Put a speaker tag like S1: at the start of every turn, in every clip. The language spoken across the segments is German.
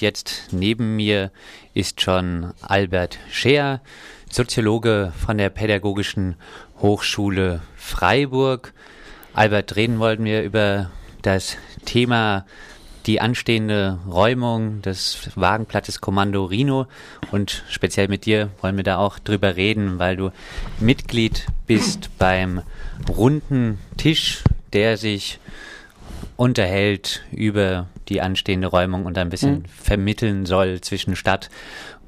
S1: Jetzt neben mir ist schon Albert Scheer, Soziologe von der Pädagogischen Hochschule Freiburg. Albert, reden wollten wir über das Thema die anstehende Räumung des Wagenplatzes Kommando Rino und speziell mit dir wollen wir da auch drüber reden, weil du Mitglied bist beim runden Tisch, der sich unterhält über die anstehende Räumung und ein bisschen mhm. vermitteln soll zwischen Stadt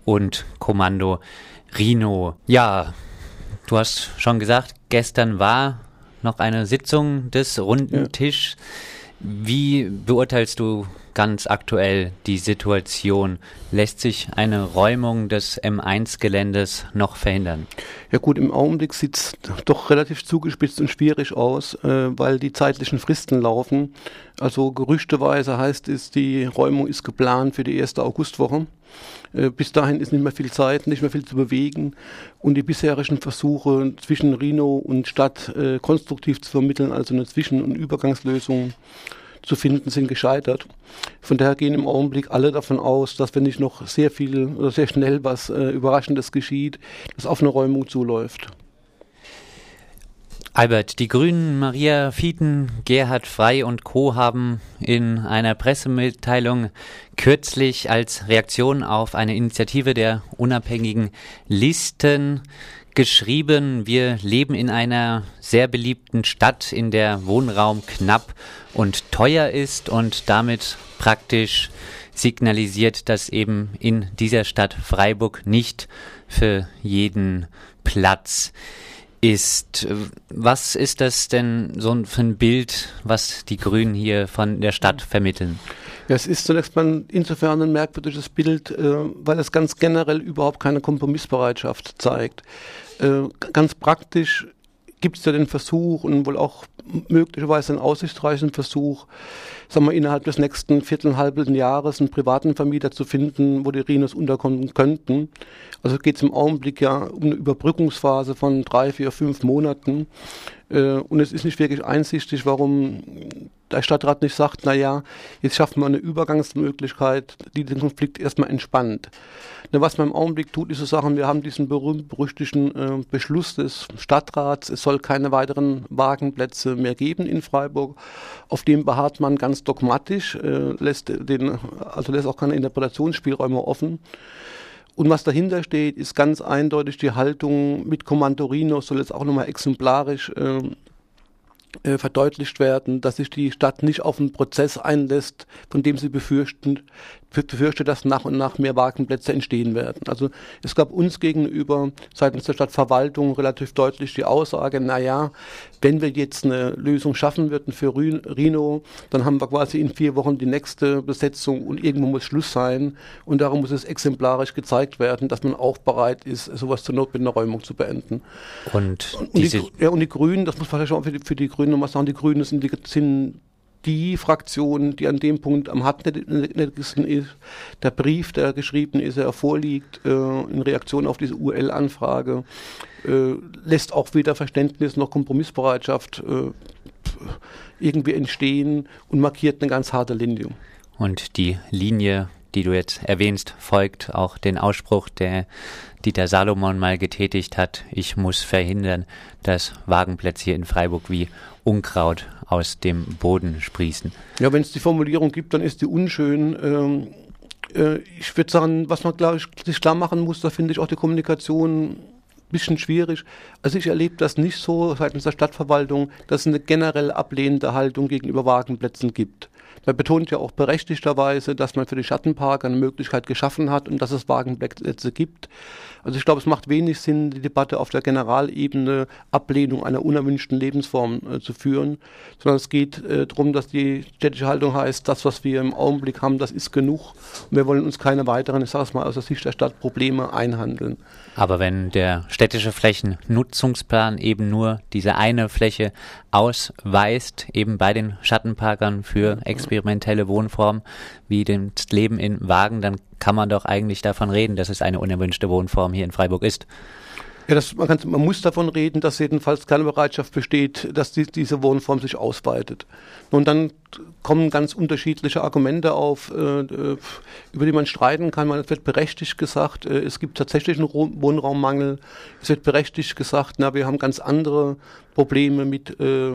S1: und Kommando Rino. Ja, du hast schon gesagt, gestern war noch eine Sitzung des runden ja. Tisch. Wie beurteilst du ganz aktuell die Situation? Lässt sich eine Räumung des M1-Geländes noch verhindern?
S2: Ja gut, im Augenblick sieht es doch relativ zugespitzt und schwierig aus, äh, weil die zeitlichen Fristen laufen. Also gerüchteweise heißt es, die Räumung ist geplant für die erste Augustwoche. Äh, bis dahin ist nicht mehr viel Zeit, nicht mehr viel zu bewegen. Und die bisherigen Versuche zwischen Rhino und Stadt äh, konstruktiv zu vermitteln, also eine Zwischen- und Übergangslösung, zu finden, sind gescheitert. Von daher gehen im Augenblick alle davon aus, dass wenn nicht noch sehr viel oder sehr schnell was äh, Überraschendes geschieht, dass auf eine Räumung zuläuft.
S1: Albert, die Grünen Maria Fieten, Gerhard Frei und Co. haben in einer Pressemitteilung kürzlich als Reaktion auf eine Initiative der unabhängigen Listen geschrieben, wir leben in einer sehr beliebten Stadt, in der Wohnraum knapp und teuer ist und damit praktisch signalisiert, dass eben in dieser Stadt Freiburg nicht für jeden Platz ist. Was ist das denn so für ein Bild, was die Grünen hier von der Stadt vermitteln?
S2: Ja, es ist zunächst mal insofern ein merkwürdiges Bild, äh, weil es ganz generell überhaupt keine Kompromissbereitschaft zeigt. Äh, ganz praktisch gibt es ja den Versuch und wohl auch möglicherweise einen aussichtsreichen Versuch, sagen wir, innerhalb des nächsten viertelhalben Jahres einen privaten Vermieter zu finden, wo die Rhinos unterkommen könnten. Also geht es im Augenblick ja um eine Überbrückungsphase von drei, vier, fünf Monaten. Äh, und es ist nicht wirklich einsichtig, warum der Stadtrat nicht sagt, na ja, jetzt schaffen wir eine Übergangsmöglichkeit, die den Konflikt erstmal entspannt. Ne, was man im Augenblick tut, ist zu sagen, wir haben diesen berühmt-berüchtigten äh, Beschluss des Stadtrats, es soll keine weiteren Wagenplätze mehr geben in Freiburg. Auf dem beharrt man ganz dogmatisch, äh, lässt, den, also lässt auch keine Interpretationsspielräume offen. Und was dahinter steht, ist ganz eindeutig die Haltung mit Kommandorino, soll jetzt auch nochmal exemplarisch äh, äh, verdeutlicht werden, dass sich die Stadt nicht auf einen Prozess einlässt, von dem sie befürchten, befürchtet, dass nach und nach mehr Wagenplätze entstehen werden. Also es gab uns gegenüber seitens der Stadtverwaltung relativ deutlich die Aussage, naja, wenn wir jetzt eine Lösung schaffen würden für Rhino, dann haben wir quasi in vier Wochen die nächste Besetzung und irgendwo muss Schluss sein und darum muss es exemplarisch gezeigt werden, dass man auch bereit ist, sowas zur Not mit einer Räumung zu beenden.
S1: Und,
S2: und, die, ja, und die Grünen, das muss man vielleicht auch für die, für die Grünen nochmal sagen, die Grünen sind, die, sind die Fraktion, die an dem Punkt am hartnäckigsten ist. Der Brief, der geschrieben ist, er vorliegt äh, in Reaktion auf diese UL-Anfrage, äh, lässt auch weder Verständnis noch Kompromissbereitschaft äh, irgendwie entstehen und markiert eine ganz harte Linie.
S1: Und die Linie, die du jetzt erwähnst, folgt auch den Ausspruch, der Dieter Salomon mal getätigt hat, ich muss verhindern, dass Wagenplätze hier in Freiburg wie Unkraut aus dem Boden sprießen.
S2: Ja, wenn es die Formulierung gibt, dann ist die unschön. Ähm, äh, ich würde sagen, was man ich sich klar machen muss, da finde ich auch die Kommunikation ein bisschen schwierig. Also ich erlebe das nicht so seitens der Stadtverwaltung, dass es eine generell ablehnende Haltung gegenüber Wagenplätzen gibt. Man betont ja auch berechtigterweise, dass man für die Schattenparker eine Möglichkeit geschaffen hat und dass es Wagenplätze gibt. Also ich glaube, es macht wenig Sinn, die Debatte auf der Generalebene Ablehnung einer unerwünschten Lebensform äh, zu führen, sondern es geht äh, darum, dass die städtische Haltung heißt, das, was wir im Augenblick haben, das ist genug und wir wollen uns keine weiteren, ich sage es mal aus der Sicht der Stadt, Probleme einhandeln.
S1: Aber wenn der städtische Flächennutzungsplan eben nur diese eine Fläche ausweist, eben bei den Schattenparkern für experimentelle Wohnformen wie das Leben in Wagen, dann kann man doch eigentlich davon reden, dass es eine unerwünschte Wohnform hier in Freiburg ist.
S2: Ja, das, man, kann, man muss davon reden, dass jedenfalls keine Bereitschaft besteht, dass die, diese Wohnform sich ausweitet. Und dann kommen ganz unterschiedliche Argumente auf, äh, äh über die man streiten kann. Man, es wird berechtigt gesagt, äh, es gibt tatsächlich einen Wohnraummangel. Es wird berechtigt gesagt, na, wir haben ganz andere Probleme mit äh,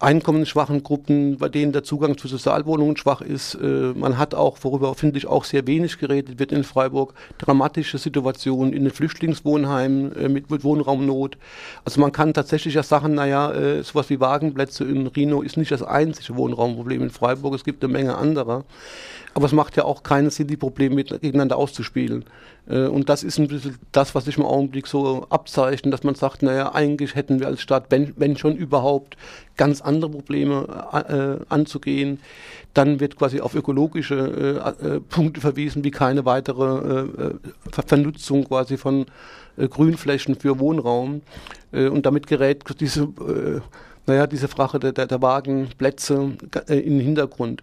S2: einkommensschwachen Gruppen, bei denen der Zugang zu Sozialwohnungen schwach ist. Äh, man hat auch, worüber finde ich auch sehr wenig geredet wird in Freiburg, dramatische Situationen in den Flüchtlingswohnheimen äh, mit, mit Wohnraumnot. Also man kann tatsächlich ja sagen, naja, äh, sowas wie Wagenplätze in Rino ist nicht das einzige Wohnraumproblem in Freiburg, es gibt eine Menge anderer. Aber es macht ja auch keinen Sinn, die Probleme gegeneinander auszuspielen. Äh, und das ist ein bisschen das, was sich im Augenblick so abzeichnet, dass man sagt, naja, eigentlich hätten wir als Staat, wenn, wenn schon überhaupt, ganz andere Probleme äh, anzugehen. Dann wird quasi auf ökologische äh, äh Punkte verwiesen, wie keine weitere äh, Vernutzung quasi von äh, Grünflächen für Wohnraum. und damit gerät diese naja, diese Frage der, der, der Wagenplätze äh, den Hintergrund.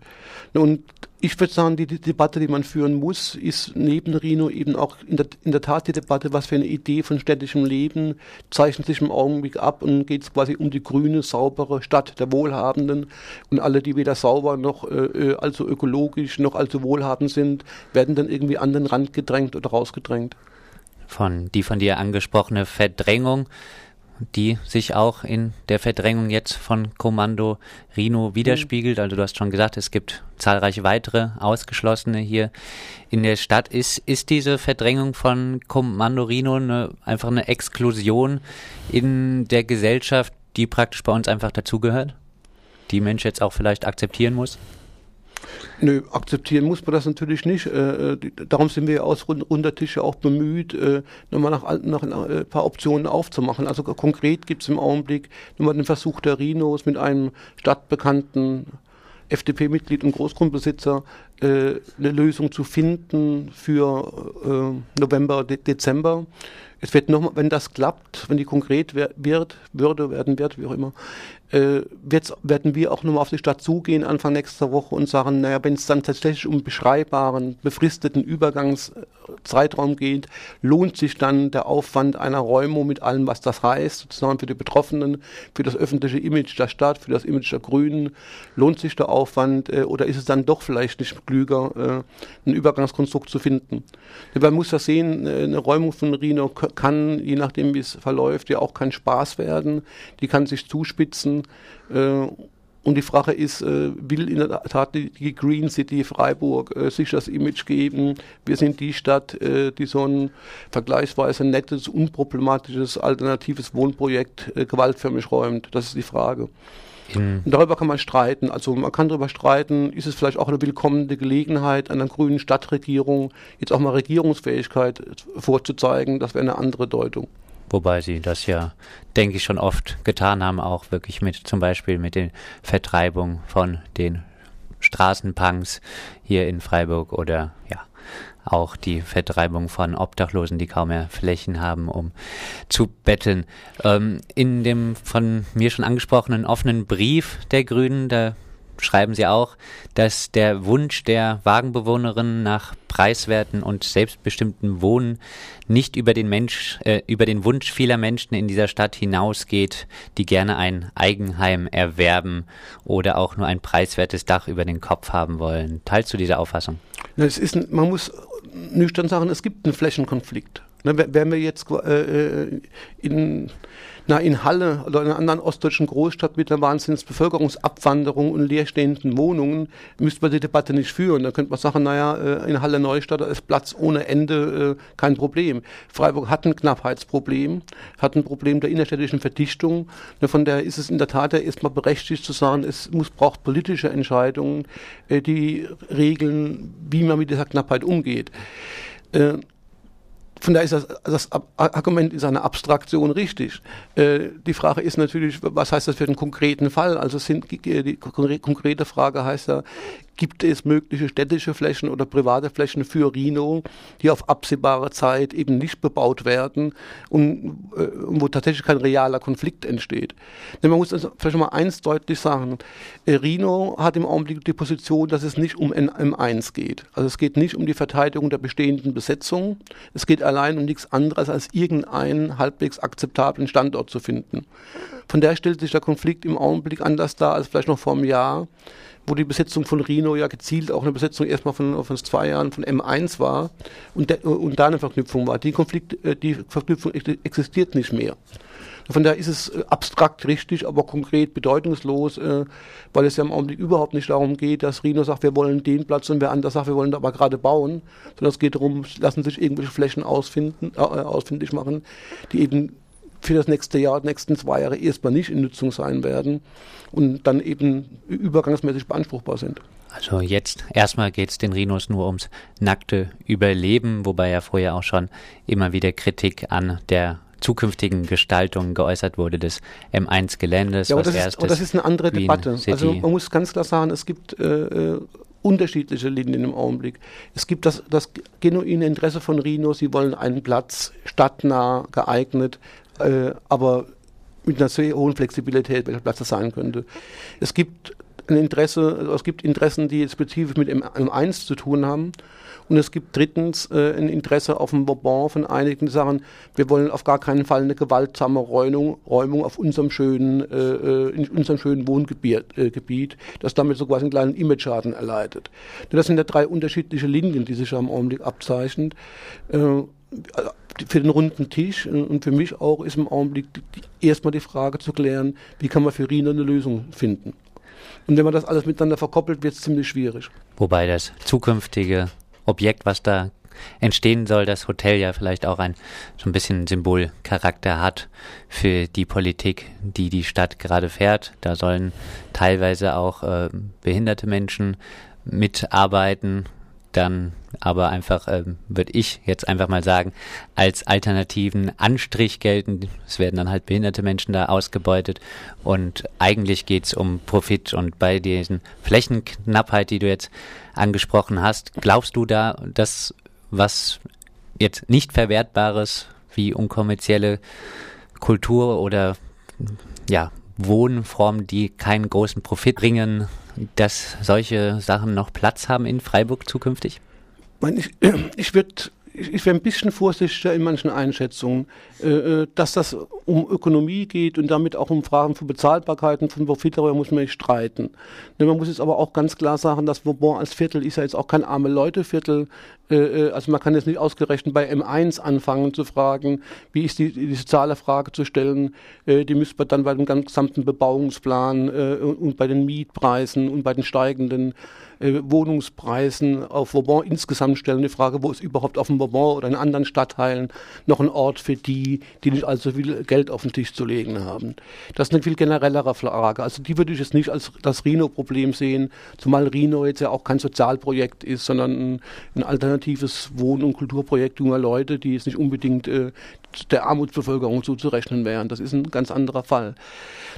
S2: Und ich würde sagen, die, die, Debatte, die man führen muss, ist neben Rino eben auch in der, in der Tat die Debatte, was für eine Idee von städtischem Leben zeichnet sich im Augenblick ab und geht es quasi um die grüne, saubere Stadt der Wohlhabenden und alle, die weder sauber noch äh, äh, allzu ökologisch noch allzu wohlhabend sind, werden dann irgendwie an den Rand gedrängt oder rausgedrängt.
S1: Von die von dir angesprochene Verdrängung die sich auch in der Verdrängung jetzt von Kommando Rino widerspiegelt. Also du hast schon gesagt, es gibt zahlreiche weitere Ausgeschlossene hier in der Stadt. Ist, ist diese Verdrängung von Kommando Rino eine, einfach eine Exklusion in der Gesellschaft, die praktisch bei uns einfach dazugehört? Die Mensch jetzt auch vielleicht akzeptieren muss?
S2: Nö, akzeptieren muss man das natürlich nicht. Äh, äh darum sind wir aus runder Tische auch bemüht, äh, nochmal nach, nach, ein paar Optionen aufzumachen. Also konkret gibt es im Augenblick nochmal den Versuch der Rhinos mit einem stadtbekannten FDP-Mitglied und Großgrundbesitzer äh, eine Lösung zu finden für äh, November, De Dezember. Es wird nochmal, wenn das klappt, wenn die konkret wird, würde, werden wird, wie auch immer, äh, werden wir auch nochmal auf die Stadt zugehen Anfang nächster Woche und sagen, naja, wenn es dann tatsächlich um beschreibbaren, befristeten Übergangszeitraum geht, lohnt sich dann der Aufwand einer Räumung mit allem, was das heißt, sozusagen für die Betroffenen, für das öffentliche Image der Stadt, für das Image der Grünen, lohnt sich der Aufwand äh, oder ist es dann doch vielleicht nicht klüger, äh, ein Übergangskonstrukt zu finden? Man muss das sehen, äh, eine Räumung von Rino kann, je nachdem wie es verläuft, ja auch kein Spaß werden, die kann sich zuspitzen, äh, und die Frage ist, äh, will in der Tat die, Green City Freiburg äh, sich das Image geben? Wir sind die Stadt, die so ein vergleichsweise nettes, unproblematisches, alternatives Wohnprojekt gewaltförmig räumt. Das ist die Frage. Und darüber kann man streiten. Also man kann darüber streiten, ist es vielleicht auch eine willkommene Gelegenheit einer grünen Stadtregierung, jetzt auch mal Regierungsfähigkeit vorzuzeigen. Das wäre eine andere Deutung.
S1: Wobei sie das ja, denke ich, schon oft getan haben, auch wirklich mit zum Beispiel mit den Vertreibungen von den Straßenpunks hier in Freiburg oder ja, auch die Vertreibung von Obdachlosen, die kaum mehr Flächen haben, um zu betteln. Ähm, in dem von mir schon angesprochenen offenen Brief der Grünen, da schreiben Sie auch, dass der Wunsch der Wagenbewohnerinnen nach preiswerten und selbstbestimmten Wohnen nicht über den Mensch, äh, über den Wunsch vieler Menschen in dieser Stadt hinausgeht, die gerne ein Eigenheim erwerben oder auch nur ein preiswertes Dach über den Kopf haben wollen. Teilst du diese Auffassung?
S2: Es ist, man muss nüchtern sagen, es gibt einen Flächenkonflikt. Ne, wären wir jetzt äh, äh, in na, in Halle oder in einer anderen ostdeutschen Großstadt mit einer Wahnsinnsbevölkerungsabwanderung und leerstehenden Wohnungen müsste man die Debatte nicht führen. Da könnte man sagen, naja, äh, in Halle Neustadt ist Platz ohne Ende äh, kein Problem. Freiburg hat ein Knappheitsproblem, hat ein Problem der innerstädtischen Verdichtung. Von daher ist es in der Tat erstmal berechtigt zu sagen, es muss, braucht politische Entscheidungen, äh, die regeln, wie man mit dieser Knappheit umgeht von daher ist das, das Argument ist eine Abstraktion richtig. Äh, die Frage ist natürlich, was heißt das für den konkreten Fall? Also sind, die konkrete Frage heißt ja, gibt es mögliche städtische Flächen oder private Flächen für Rhino, die auf absehbare Zeit eben nicht bebaut werden und, äh, wo tatsächlich kein realer Konflikt entsteht. Denn man muss also vielleicht mal eins deutlich sagen. Äh, Rhino hat im Augenblick die Position, dass es nicht um M1 geht. Also es geht nicht um die Verteidigung der bestehenden Besetzung. Es geht allein um nichts anderes als irgendeinen halbwegs akzeptablen Standort zu finden. Von der stellt sich der Konflikt im Augenblick anders dar als vielleicht noch vor einem Jahr, wo die Besetzung von Rhino ja gezielt auch eine Besetzung erstmal von, von zwei Jahren von M1 war und, de, und da eine Verknüpfung war. Die Konflikt, äh, die Verknüpfung existiert nicht mehr. Von daher ist es äh, abstrakt richtig, aber konkret bedeutungslos, äh, weil es ja im Augenblick überhaupt nicht darum geht, dass Rhino sagt, wir wollen den Platz und wer anders sagt, wir wollen da aber gerade bauen, sondern es geht darum, lassen sich irgendwelche Flächen ausfinden, äh, ausfindig machen, die eben für das nächste Jahr, die nächsten zwei Jahre erstmal nicht in Nutzung sein werden und dann eben übergangsmäßig beanspruchbar sind.
S1: Also jetzt erstmal geht es den Rhinos nur ums nackte Überleben, wobei ja vorher auch schon immer wieder Kritik an der zukünftigen Gestaltung geäußert wurde des M1-Geländes.
S2: Ja, aber das, ist, das ist eine andere Debatte. Also man muss ganz klar sagen, es gibt äh, äh, unterschiedliche Linien im Augenblick. Es gibt das, das genuine Interesse von Rhinos, sie wollen einen Platz stadtnah geeignet, äh, aber mit einer sehr hohen Flexibilität, welcher Platz das sein könnte. Es gibt ein Interesse, also es gibt Interessen, die spezifisch mit M1 zu tun haben. Und es gibt drittens äh, ein Interesse auf dem Bourbon von einigen, sagen, wir wollen auf gar keinen Fall eine gewaltsame Räumung, Räumung auf unserem schönen, äh, äh in unserem schönen Wohngebiet, äh, das damit so quasi einen kleinen Image-Schaden erleidet. Das sind ja drei unterschiedliche Linien, die sich ja im Augenblick abzeichnen. Äh, für den runden Tisch und für mich auch ist im Augenblick erstmal die Frage zu klären, wie kann man für Rhino eine Lösung finden. Und wenn man das alles miteinander verkoppelt, wird es ziemlich schwierig.
S1: Wobei das zukünftige Objekt, was da entstehen soll, das Hotel ja vielleicht auch ein so ein bisschen Symbolcharakter hat für die Politik, die die Stadt gerade fährt. Da sollen teilweise auch äh, behinderte Menschen mitarbeiten, dann aber einfach, äh, würde ich jetzt einfach mal sagen, als alternativen Anstrich gelten. Es werden dann halt behinderte Menschen da ausgebeutet und eigentlich geht's um Profit und bei diesen Flächenknappheit, die du jetzt angesprochen hast, glaubst du da, dass was jetzt nicht verwertbares wie unkommerzielle Kultur oder ja, Wohnformen, die keinen großen Profit bringen, dass solche Sachen noch Platz haben in Freiburg zukünftig?
S2: Ich, ich würde ich wäre ein bisschen vorsichtiger in manchen Einschätzungen, äh, äh, dass das um Ökonomie geht und damit auch um Fragen von Bezahlbarkeiten, von Profit, darüber muss man nicht streiten. Ne, man muss jetzt aber auch ganz klar sagen, dass Vauban als Viertel ist ja jetzt auch kein arme Leute-Viertel. Äh, also man kann jetzt nicht ausgerechnet bei M1 anfangen zu fragen, wie ist die, die soziale Frage zu stellen. Die müsste man dann bei dem gesamten Bebauungsplan und bei den Mietpreisen und bei den steigenden Wohnungspreisen auf Vauban insgesamt stellen. Die Frage, wo ist überhaupt auf dem Bourbon oder in anderen Stadtteilen noch ein Ort für die, die nicht allzu viel Geld auf den Tisch zu legen haben. Das ist eine viel generellere Frage. Also die würde ich jetzt nicht als das Rhino-Problem sehen, zumal Rhino jetzt ja auch kein Sozialprojekt ist, sondern ein, ein alternatives Wohn- und Kulturprojekt junger Leute, die jetzt nicht unbedingt äh, der Armutsbevölkerung zuzurechnen wären. Das ist ein ganz anderer Fall.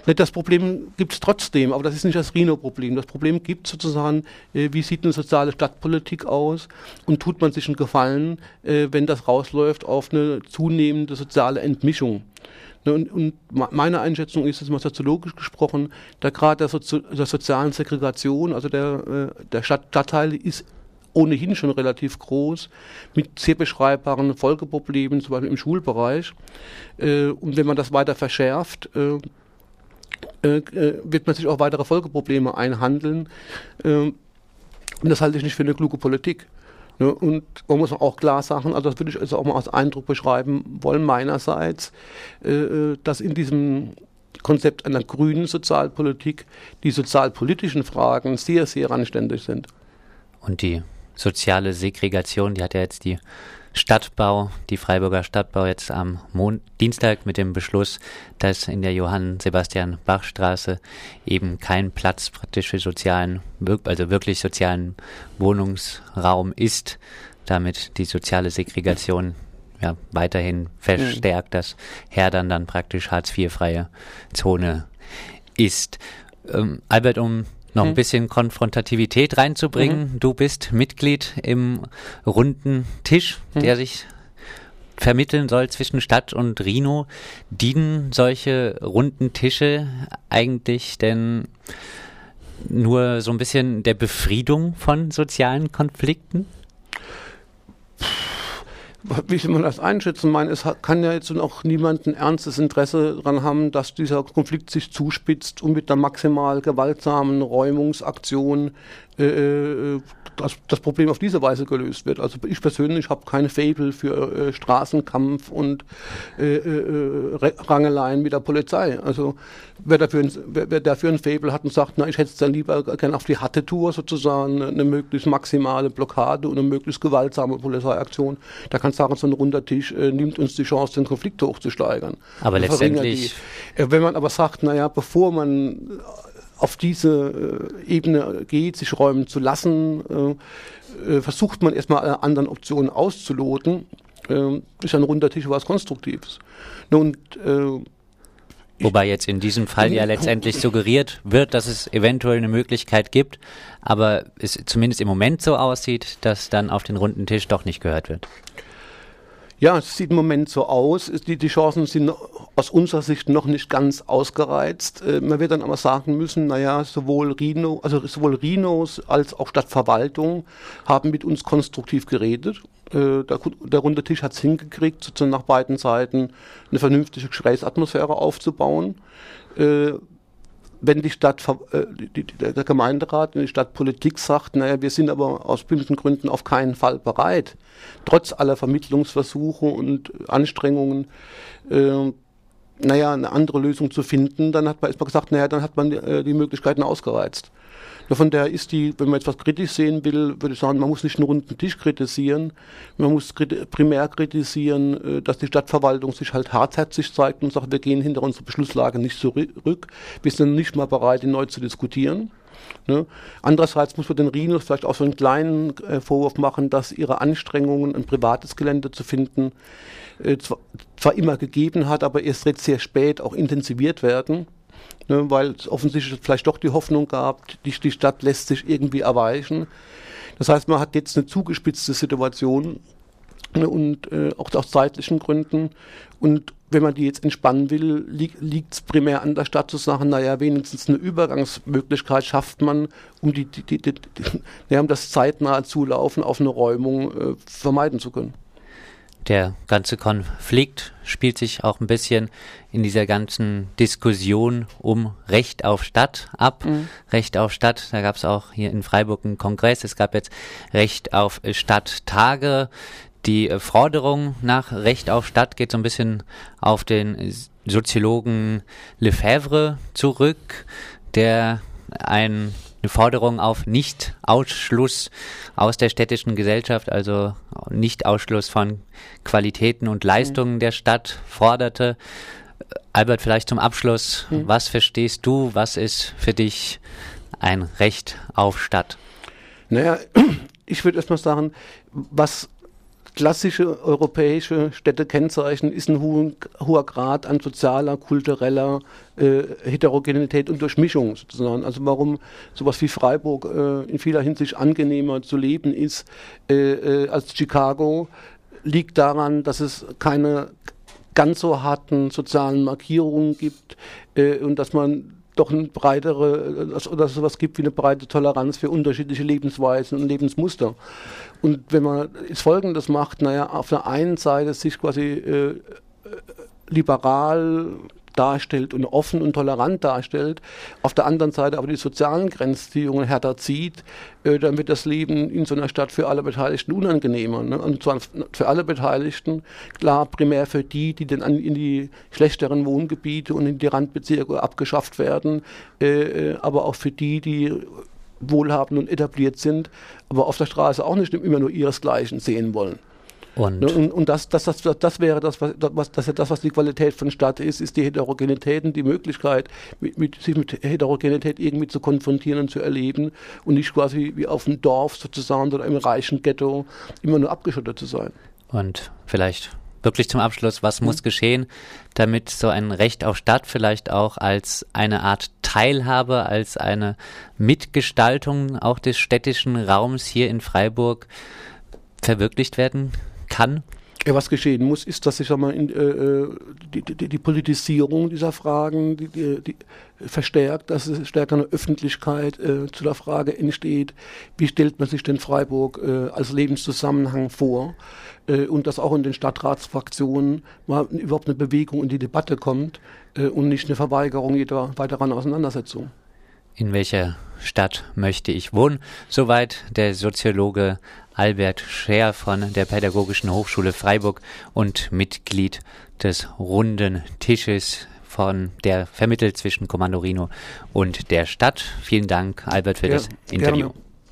S2: Das Problem gibt es trotzdem, aber das ist nicht das Rhino-Problem. Das Problem gibt sozusagen, äh, wie sieht eine soziale Stadtpolitik aus und tut man sich einen Gefallen, äh, wenn das rausläuft auf eine zunehmende soziale Entmischung. Ne, und, und, meine Einschätzung ist, jetzt mal soziologisch gesprochen, da gerade der, Sozi der, sozialen Segregation, also der, äh, der Stadt Stadtteile ist ohnehin schon relativ groß, mit sehr beschreibbaren Folgeproblemen, zum Beispiel im Schulbereich. Äh, und wenn man das weiter verschärft, äh, äh, wird man sich auch weitere Folgeprobleme einhandeln. Und das halte ich nicht für eine kluge Politik. Ne? Und man muss auch klar sagen, also das würde ich also auch mal als Eindruck beschreiben wollen meinerseits, dass in diesem Konzept einer grünen Sozialpolitik die sozialpolitischen Fragen sehr, sehr randständig sind.
S1: Und die soziale Segregation, die hat ja jetzt die Stadtbau, die Freiburger Stadtbau jetzt am Mon Dienstag mit dem Beschluss, dass in der Johann Sebastian Bach Straße eben kein Platz praktisch für sozialen, also wirklich sozialen Wohnungsraum ist, damit die soziale Segregation ja weiterhin verstärkt, mhm. dass Herdern dann praktisch Hartz IV freie Zone ist. Ähm, Albert, um noch ein hm. bisschen Konfrontativität reinzubringen. Mhm. Du bist Mitglied im runden Tisch, mhm. der sich vermitteln soll zwischen Stadt und Rhino. Dienen solche runden Tische eigentlich denn nur so ein bisschen der Befriedung von sozialen Konflikten?
S2: Wie soll man das einschätzen? Ich meine, es kann ja jetzt auch niemand ein ernstes Interesse daran haben, dass dieser Konflikt sich zuspitzt und mit einer maximal gewaltsamen Räumungsaktion äh, äh das, das Problem auf diese Weise gelöst wird. Also ich persönlich habe keine Fabel für äh, Straßenkampf und äh, äh, Rangeleien mit der Polizei. Also wer dafür, ein, wer, wer dafür ein Fabel hat und sagt, na, ich hätte es dann lieber gerne auf die harte Tour sozusagen, eine möglichst maximale Blockade und eine möglichst gewaltsame Polizeiaktion, da kann sagen, so ein runder Tisch äh, nimmt uns die Chance, den Konflikt hochzusteigern.
S1: Aber letztendlich...
S2: Die, äh, wenn man aber sagt, naja, bevor man auf diese äh, Ebene geht, sich räumen zu lassen, äh, äh, versucht man erstmal alle anderen Optionen auszuloten. ist ein runder Tisch was Konstruktives.
S1: Und Wobei jetzt in diesem Fall ja letztendlich suggeriert wird, dass es eventuell eine Möglichkeit gibt, aber es zumindest im Moment so aussieht, dass dann auf den runden Tisch doch nicht gehört wird.
S2: Ja, es sieht im Moment so aus. Die, die Chancen sind aus unserer Sicht noch nicht ganz ausgereizt. Äh, man wird dann aber sagen müssen, naja, sowohl Rhino, also sowohl Rhinos als auch Stadtverwaltung haben mit uns konstruktiv geredet. Äh, der, der runde Tisch hat es hingekriegt, sozusagen nach beiden Seiten eine vernünftige Gesprächsatmosphäre aufzubauen. Äh, wenn die Stadt, äh, die, der Gemeinderat und die Stadtpolitik sagt, naja, wir sind aber aus bestimmten Gründen auf keinen Fall bereit, trotz aller Vermittlungsversuche und Anstrengungen, äh, naja, eine andere Lösung zu finden, dann hat man erstmal gesagt, naja, dann hat man äh, die Möglichkeiten ausgereizt. Von der ist die, wenn man etwas kritisch sehen will, würde ich sagen, man muss nicht einen runden Tisch kritisieren. Man muss primär kritisieren, äh, dass die Stadtverwaltung sich halt hartherzig zeigt und sagt, wir gehen hinter unserer Beschlusslage nicht zurück. Wir sind nicht mal bereit, ihn neu zu diskutieren. Ne? Andererseits muss man den Rhinos vielleicht auch so einen kleinen äh, Vorwurf machen, dass ihre Anstrengungen, ein privates Gelände zu finden, äh, zwar, zwar immer gegeben hat, aber erst jetzt sehr spät auch intensiviert werden ne, weil es offensichtlich vielleicht doch die Hoffnung gab, die, die Stadt lässt sich irgendwie erweichen. Das heißt, man hat jetzt eine zugespitzte Situation ne, und äh, auch aus zeitlichen Gründen. Und wenn man die jetzt entspannen will, li liegt es primär an der Stadt zu sagen, naja, wenigstens eine Übergangsmöglichkeit schafft man, um, die, die, die, die ja, um das zeitnahe Zulaufen auf eine Räumung äh, vermeiden zu können
S1: der ganze Konflikt spielt sich auch ein bisschen in dieser ganzen Diskussion um Recht auf Stadt ab. Mhm. Recht auf Stadt, da gab es auch hier in Freiburg einen Kongress. Es gab jetzt Recht auf Stadttage. Die Forderung nach Recht auf Stadt geht so ein bisschen auf den Soziologen Lefebvre zurück, der ein eine Forderung auf Nicht-Ausschluss aus der städtischen Gesellschaft, also Nicht-Ausschluss von Qualitäten und Leistungen mhm. der Stadt forderte. Albert, vielleicht zum Abschluss, mhm. was verstehst du, was ist für dich ein Recht auf Stadt?
S2: Naja, ich würde erstmal sagen, was klassische europäische Städte kennzeichnen, ist ein hohen, hoher Grad an sozialer, kultureller äh, Heterogenität und Durchmischung sozusagen. Also warum sowas wie Freiburg äh, in vieler Hinsicht angenehmer zu leben ist äh, äh als Chicago, liegt daran, dass es keine ganz so harten sozialen Markierungen gibt äh, und dass man doch eine breitere, oder sowas gibt wie eine breite Toleranz für unterschiedliche Lebensweisen und Lebensmuster. Und wenn man jetzt Folgendes macht, naja, auf der einen Seite sich quasi äh, liberal darstellt und offen und tolerant darstellt, auf der anderen Seite aber die sozialen Grenzziehungen härter zieht, äh, dann wird das Leben in so einer Stadt für alle Beteiligten unangenehmer. Ne? Und zwar für alle Beteiligten, klar, primär für die, die dann in die schlechteren Wohngebiete und in die Randbezirke abgeschafft werden, äh, äh aber auch für die, die wohlhabend und etabliert sind, aber auf der Straße auch nicht immer nur ihresgleichen sehen wollen. Und, ne, und, und das, das, das, das wäre das was, das, das, das, was die Qualität von Stadt ist, ist die Heterogenität und die Möglichkeit, mit, mit, sich mit Heterogenität irgendwie zu konfrontieren und zu erleben und nicht quasi wie auf dem Dorf sozusagen oder im reichen Ghetto immer nur abgeschottet zu sein.
S1: Und vielleicht wirklich zum Abschluss, was mhm. muss geschehen, damit so ein Recht auf Stadt vielleicht auch als eine Art Teilhabe, als eine Mitgestaltung auch des städtischen Raums hier in Freiburg verwirklicht werden kann?
S2: Ja, was geschehen muss, ist, dass ich sag mal, in, äh, äh die, die, die, Politisierung dieser Fragen die, die, verstärkt, dass es stärker eine Öffentlichkeit äh, zu der Frage entsteht, wie stellt man sich denn Freiburg äh, als Lebenszusammenhang vor äh, und dass auch in den Stadtratsfraktionen mal überhaupt eine Bewegung in die Debatte kommt äh, und nicht eine Verweigerung jeder weiteren Auseinandersetzung.
S1: In welcher Stadt möchte ich wohnen? Soweit der Soziologe Albert Scher von der Pädagogischen Hochschule Freiburg und Mitglied des runden Tisches von der vermittelt zwischen Kommando Rino und der Stadt. Vielen Dank, Albert, für ja, das Interview. Gerne.